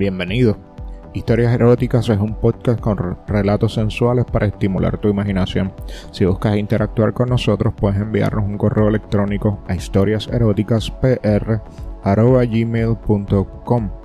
Bienvenido. Historias Eróticas es un podcast con relatos sensuales para estimular tu imaginación. Si buscas interactuar con nosotros, puedes enviarnos un correo electrónico a historiaseroticaspr.gmail.com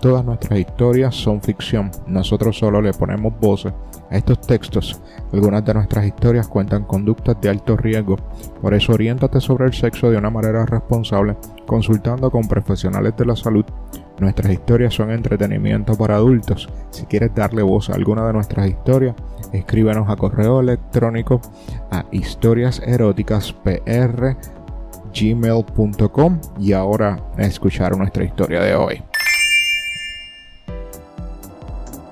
Todas nuestras historias son ficción, nosotros solo le ponemos voces a estos textos. Algunas de nuestras historias cuentan conductas de alto riesgo, por eso oriéntate sobre el sexo de una manera responsable, consultando con profesionales de la salud. Nuestras historias son entretenimiento para adultos. Si quieres darle voz a alguna de nuestras historias, escríbenos a correo electrónico a historiaseroticaspr.gmail.com y ahora a escuchar nuestra historia de hoy.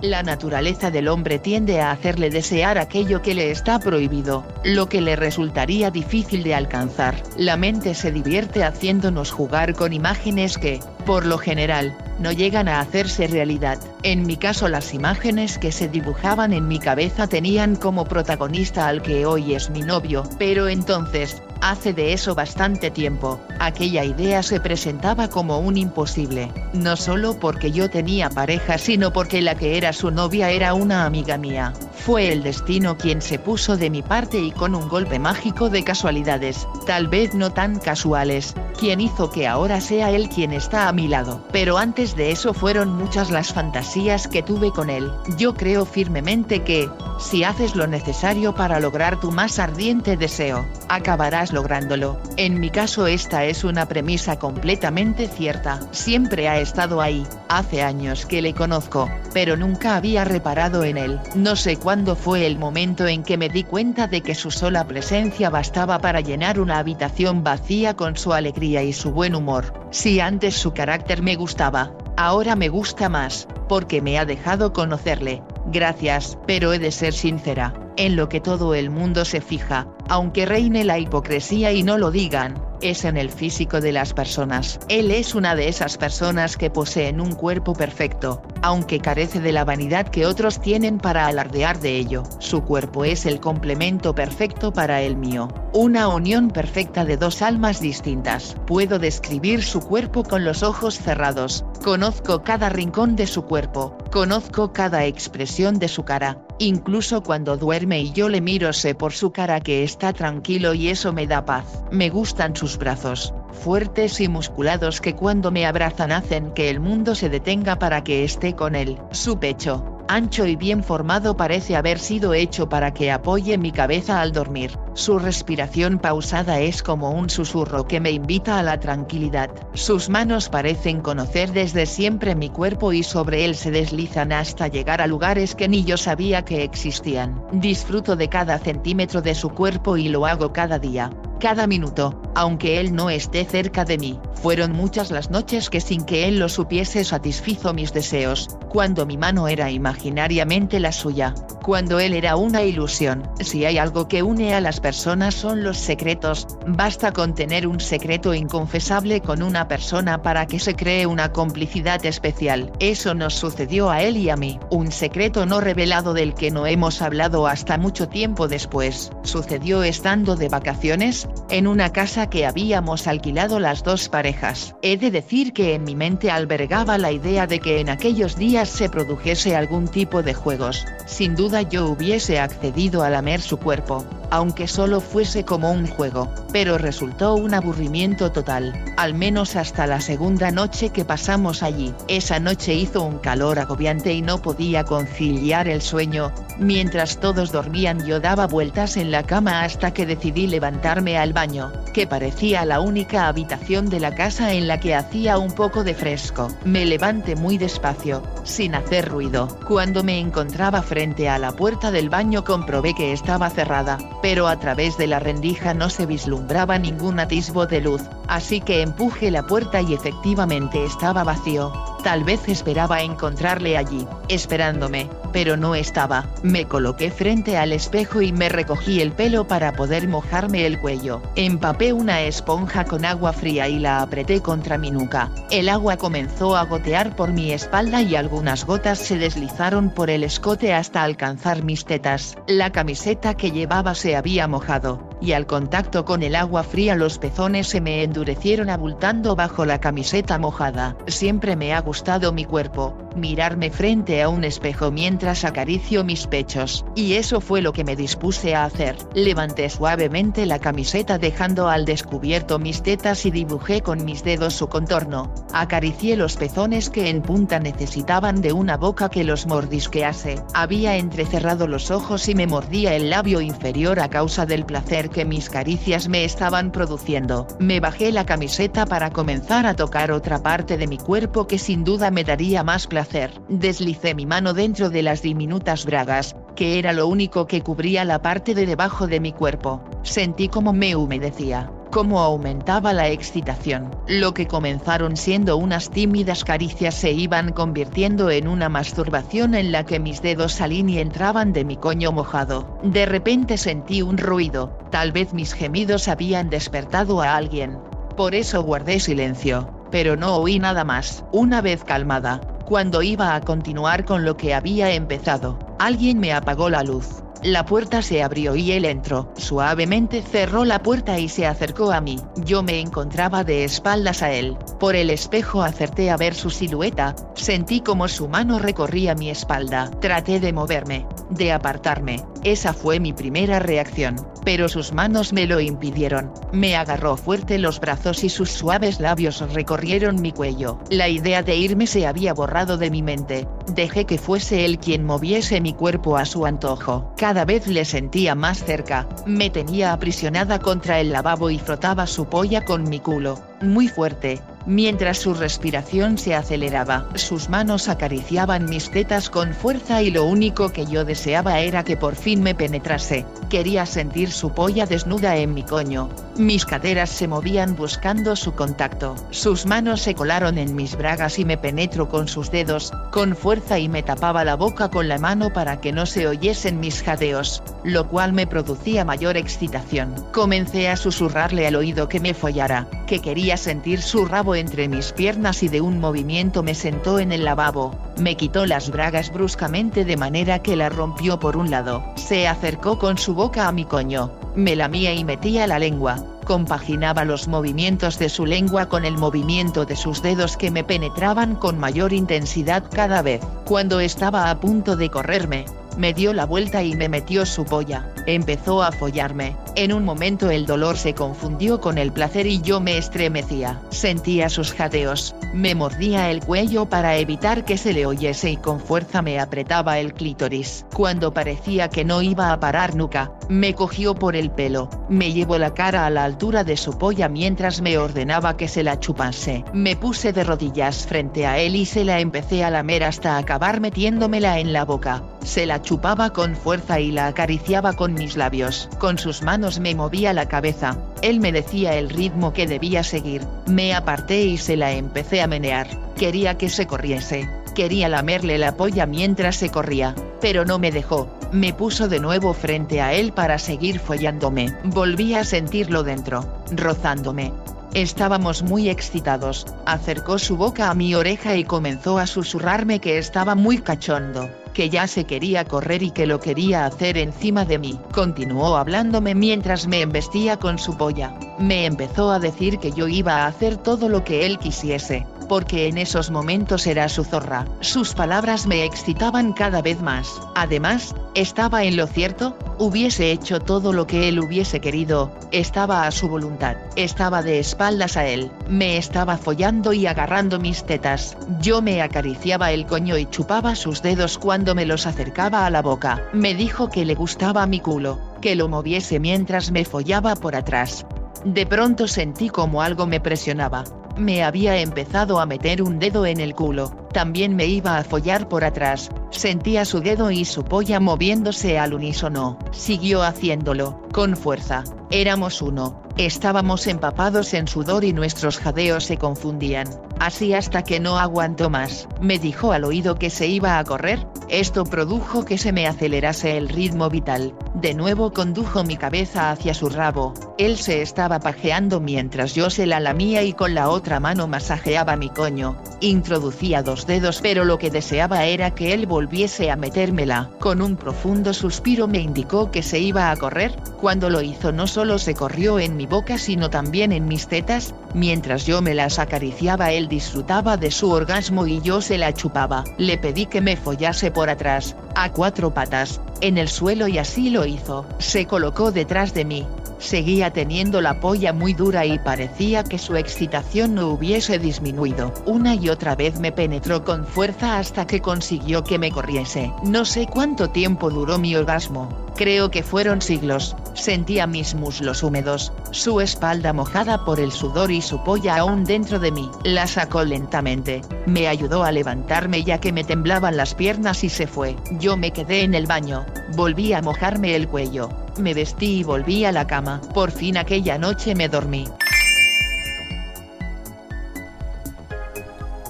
La naturaleza del hombre tiende a hacerle desear aquello que le está prohibido, lo que le resultaría difícil de alcanzar. La mente se divierte haciéndonos jugar con imágenes que, por lo general, no llegan a hacerse realidad. En mi caso las imágenes que se dibujaban en mi cabeza tenían como protagonista al que hoy es mi novio, pero entonces, Hace de eso bastante tiempo, aquella idea se presentaba como un imposible, no solo porque yo tenía pareja sino porque la que era su novia era una amiga mía. Fue el destino quien se puso de mi parte y con un golpe mágico de casualidades, tal vez no tan casuales, quien hizo que ahora sea él quien está a mi lado. Pero antes de eso fueron muchas las fantasías que tuve con él. Yo creo firmemente que, si haces lo necesario para lograr tu más ardiente deseo, acabarás lográndolo. En mi caso esta es una premisa completamente cierta. Siempre ha estado ahí, hace años que le conozco, pero nunca había reparado en él. No sé cuándo fue el momento en que me di cuenta de que su sola presencia bastaba para llenar una habitación vacía con su alegría y su buen humor. Si antes su carácter me gustaba, ahora me gusta más, porque me ha dejado conocerle. Gracias, pero he de ser sincera en lo que todo el mundo se fija, aunque reine la hipocresía y no lo digan, es en el físico de las personas. Él es una de esas personas que poseen un cuerpo perfecto, aunque carece de la vanidad que otros tienen para alardear de ello. Su cuerpo es el complemento perfecto para el mío, una unión perfecta de dos almas distintas. Puedo describir su cuerpo con los ojos cerrados, conozco cada rincón de su cuerpo, conozco cada expresión de su cara, Incluso cuando duerme y yo le miro sé por su cara que está tranquilo y eso me da paz. Me gustan sus brazos, fuertes y musculados que cuando me abrazan hacen que el mundo se detenga para que esté con él. Su pecho, ancho y bien formado parece haber sido hecho para que apoye mi cabeza al dormir. Su respiración pausada es como un susurro que me invita a la tranquilidad. Sus manos parecen conocer desde siempre mi cuerpo y sobre él se deslizan hasta llegar a lugares que ni yo sabía que existían. Disfruto de cada centímetro de su cuerpo y lo hago cada día cada minuto, aunque él no esté cerca de mí. Fueron muchas las noches que sin que él lo supiese satisfizo mis deseos, cuando mi mano era imaginariamente la suya, cuando él era una ilusión. Si hay algo que une a las personas son los secretos, basta con tener un secreto inconfesable con una persona para que se cree una complicidad especial. Eso nos sucedió a él y a mí, un secreto no revelado del que no hemos hablado hasta mucho tiempo después. Sucedió estando de vacaciones, en una casa que habíamos alquilado las dos parejas. He de decir que en mi mente albergaba la idea de que en aquellos días se produjese algún tipo de juegos, sin duda yo hubiese accedido a lamer su cuerpo, aunque solo fuese como un juego, pero resultó un aburrimiento total, al menos hasta la segunda noche que pasamos allí. Esa noche hizo un calor agobiante y no podía conciliar el sueño, mientras todos dormían yo daba vueltas en la cama hasta que decidí levantarme al baño, que parecía la única habitación de la casa en la que hacía un poco de fresco. Me levanté muy despacio, sin hacer ruido. Cuando me encontraba frente a la puerta del baño comprobé que estaba cerrada, pero a través de la rendija no se vislumbraba ningún atisbo de luz, así que empujé la puerta y efectivamente estaba vacío. Tal vez esperaba encontrarle allí, esperándome, pero no estaba. Me coloqué frente al espejo y me recogí el pelo para poder mojarme el cuello. Empapé una esponja con agua fría y la apreté contra mi nuca. El agua comenzó a gotear por mi espalda y algunas gotas se deslizaron por el escote hasta alcanzar mis tetas. La camiseta que llevaba se había mojado, y al contacto con el agua fría los pezones se me endurecieron abultando bajo la camiseta mojada. Siempre me ha gustado mi cuerpo, mirarme frente a un espejo mientras acaricio mis pechos, y eso fue lo que me dispuse a hacer. Levanté suavemente la camiseta dejando al descubierto mis tetas y dibujé con mis dedos su contorno. Acaricié los pezones que en punta necesitaban de una boca que los mordisquease. Había entrecerrado los ojos y me mordía el labio inferior a causa del placer que mis caricias me estaban produciendo. Me bajé la camiseta para comenzar a tocar otra parte de mi cuerpo que sin duda me daría más placer. Deslicé mi mano dentro de las diminutas bragas, que era lo único que cubría la parte de debajo de mi cuerpo. Sentí como me humedecía cómo aumentaba la excitación. Lo que comenzaron siendo unas tímidas caricias se iban convirtiendo en una masturbación en la que mis dedos salían y entraban de mi coño mojado. De repente sentí un ruido, tal vez mis gemidos habían despertado a alguien. Por eso guardé silencio pero no oí nada más. Una vez calmada, cuando iba a continuar con lo que había empezado, alguien me apagó la luz. La puerta se abrió y él entró. Suavemente cerró la puerta y se acercó a mí. Yo me encontraba de espaldas a él. Por el espejo acerté a ver su silueta, sentí como su mano recorría mi espalda. Traté de moverme, de apartarme. Esa fue mi primera reacción, pero sus manos me lo impidieron. Me agarró fuerte los brazos y sus suaves labios recorrieron mi cuello. La idea de irme se había borrado de mi mente. Dejé que fuese él quien moviese mi cuerpo a su antojo. Cada vez le sentía más cerca. Me tenía aprisionada contra el lavabo y frotaba su polla con mi culo, muy fuerte, Mientras su respiración se aceleraba, sus manos acariciaban mis tetas con fuerza y lo único que yo deseaba era que por fin me penetrase. Quería sentir su polla desnuda en mi coño. Mis caderas se movían buscando su contacto. Sus manos se colaron en mis bragas y me penetró con sus dedos, con fuerza y me tapaba la boca con la mano para que no se oyesen mis jadeos, lo cual me producía mayor excitación. Comencé a susurrarle al oído que me follara, que quería sentir su rabo entre mis piernas y de un movimiento me sentó en el lavabo, me quitó las bragas bruscamente de manera que la rompió por un lado, se acercó con su boca a mi coño, me lamía y metía la lengua, compaginaba los movimientos de su lengua con el movimiento de sus dedos que me penetraban con mayor intensidad cada vez. Cuando estaba a punto de correrme, me dio la vuelta y me metió su polla, empezó a follarme, en un momento el dolor se confundió con el placer y yo me estremecía, sentía sus jadeos, me mordía el cuello para evitar que se le oyese y con fuerza me apretaba el clítoris. Cuando parecía que no iba a parar nunca, me cogió por el pelo, me llevó la cara a la altura de su polla mientras me ordenaba que se la chupase. Me puse de rodillas frente a él y se la empecé a lamer hasta acabar metiéndomela en la boca. Se la chupaba con fuerza y la acariciaba con mis labios. Con sus manos me movía la cabeza. Él me decía el ritmo que debía seguir. Me aparté y se la empecé a menear. Quería que se corriese. Quería lamerle la polla mientras se corría, pero no me dejó. Me puso de nuevo frente a él para seguir follándome. Volví a sentirlo dentro, rozándome. Estábamos muy excitados, acercó su boca a mi oreja y comenzó a susurrarme que estaba muy cachondo que ya se quería correr y que lo quería hacer encima de mí. Continuó hablándome mientras me embestía con su polla. Me empezó a decir que yo iba a hacer todo lo que él quisiese, porque en esos momentos era su zorra. Sus palabras me excitaban cada vez más. Además, estaba en lo cierto, hubiese hecho todo lo que él hubiese querido, estaba a su voluntad, estaba de espaldas a él, me estaba follando y agarrando mis tetas, yo me acariciaba el coño y chupaba sus dedos cuando me los acercaba a la boca, me dijo que le gustaba mi culo, que lo moviese mientras me follaba por atrás. De pronto sentí como algo me presionaba. Me había empezado a meter un dedo en el culo, también me iba a follar por atrás, sentía su dedo y su polla moviéndose al unísono, siguió haciéndolo, con fuerza, Éramos uno, estábamos empapados en sudor y nuestros jadeos se confundían, así hasta que no aguantó más, me dijo al oído que se iba a correr, esto produjo que se me acelerase el ritmo vital, de nuevo condujo mi cabeza hacia su rabo, él se estaba pajeando mientras yo se la lamía y con la otra mano masajeaba mi coño, introducía dos dedos pero lo que deseaba era que él volviese a metérmela, con un profundo suspiro me indicó que se iba a correr, cuando lo hizo no solo se corrió en mi boca sino también en mis tetas, mientras yo me las acariciaba él disfrutaba de su orgasmo y yo se la chupaba. Le pedí que me follase por atrás, a cuatro patas, en el suelo y así lo hizo. Se colocó detrás de mí. Seguía teniendo la polla muy dura y parecía que su excitación no hubiese disminuido. Una y otra vez me penetró con fuerza hasta que consiguió que me corriese. No sé cuánto tiempo duró mi orgasmo. Creo que fueron siglos. Sentía mis muslos húmedos, su espalda mojada por el sudor y su polla aún dentro de mí. La sacó lentamente. Me ayudó a levantarme ya que me temblaban las piernas y se fue. Yo me quedé en el baño. Volví a mojarme el cuello. Me vestí y volví a la cama. Por fin aquella noche me dormí.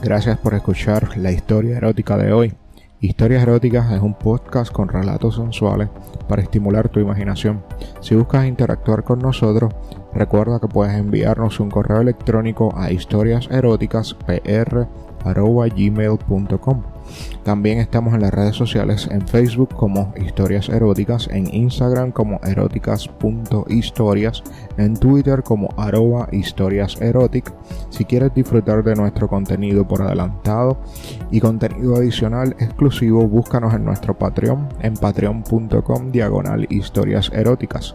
Gracias por escuchar la historia erótica de hoy. Historias Eróticas es un podcast con relatos sensuales para estimular tu imaginación. Si buscas interactuar con nosotros, recuerda que puedes enviarnos un correo electrónico a historiaseroticaspr.gmail.com también estamos en las redes sociales en Facebook como Historias Eróticas, en Instagram como eróticas.historias, en Twitter como arroba historias Si quieres disfrutar de nuestro contenido por adelantado y contenido adicional exclusivo, búscanos en nuestro Patreon en patreon.com diagonal historias eróticas.